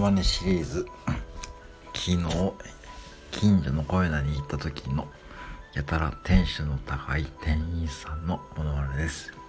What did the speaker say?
まねシリーズ。昨日近所の小屋に行った時のやたら店主の高い店員さんのものまねです。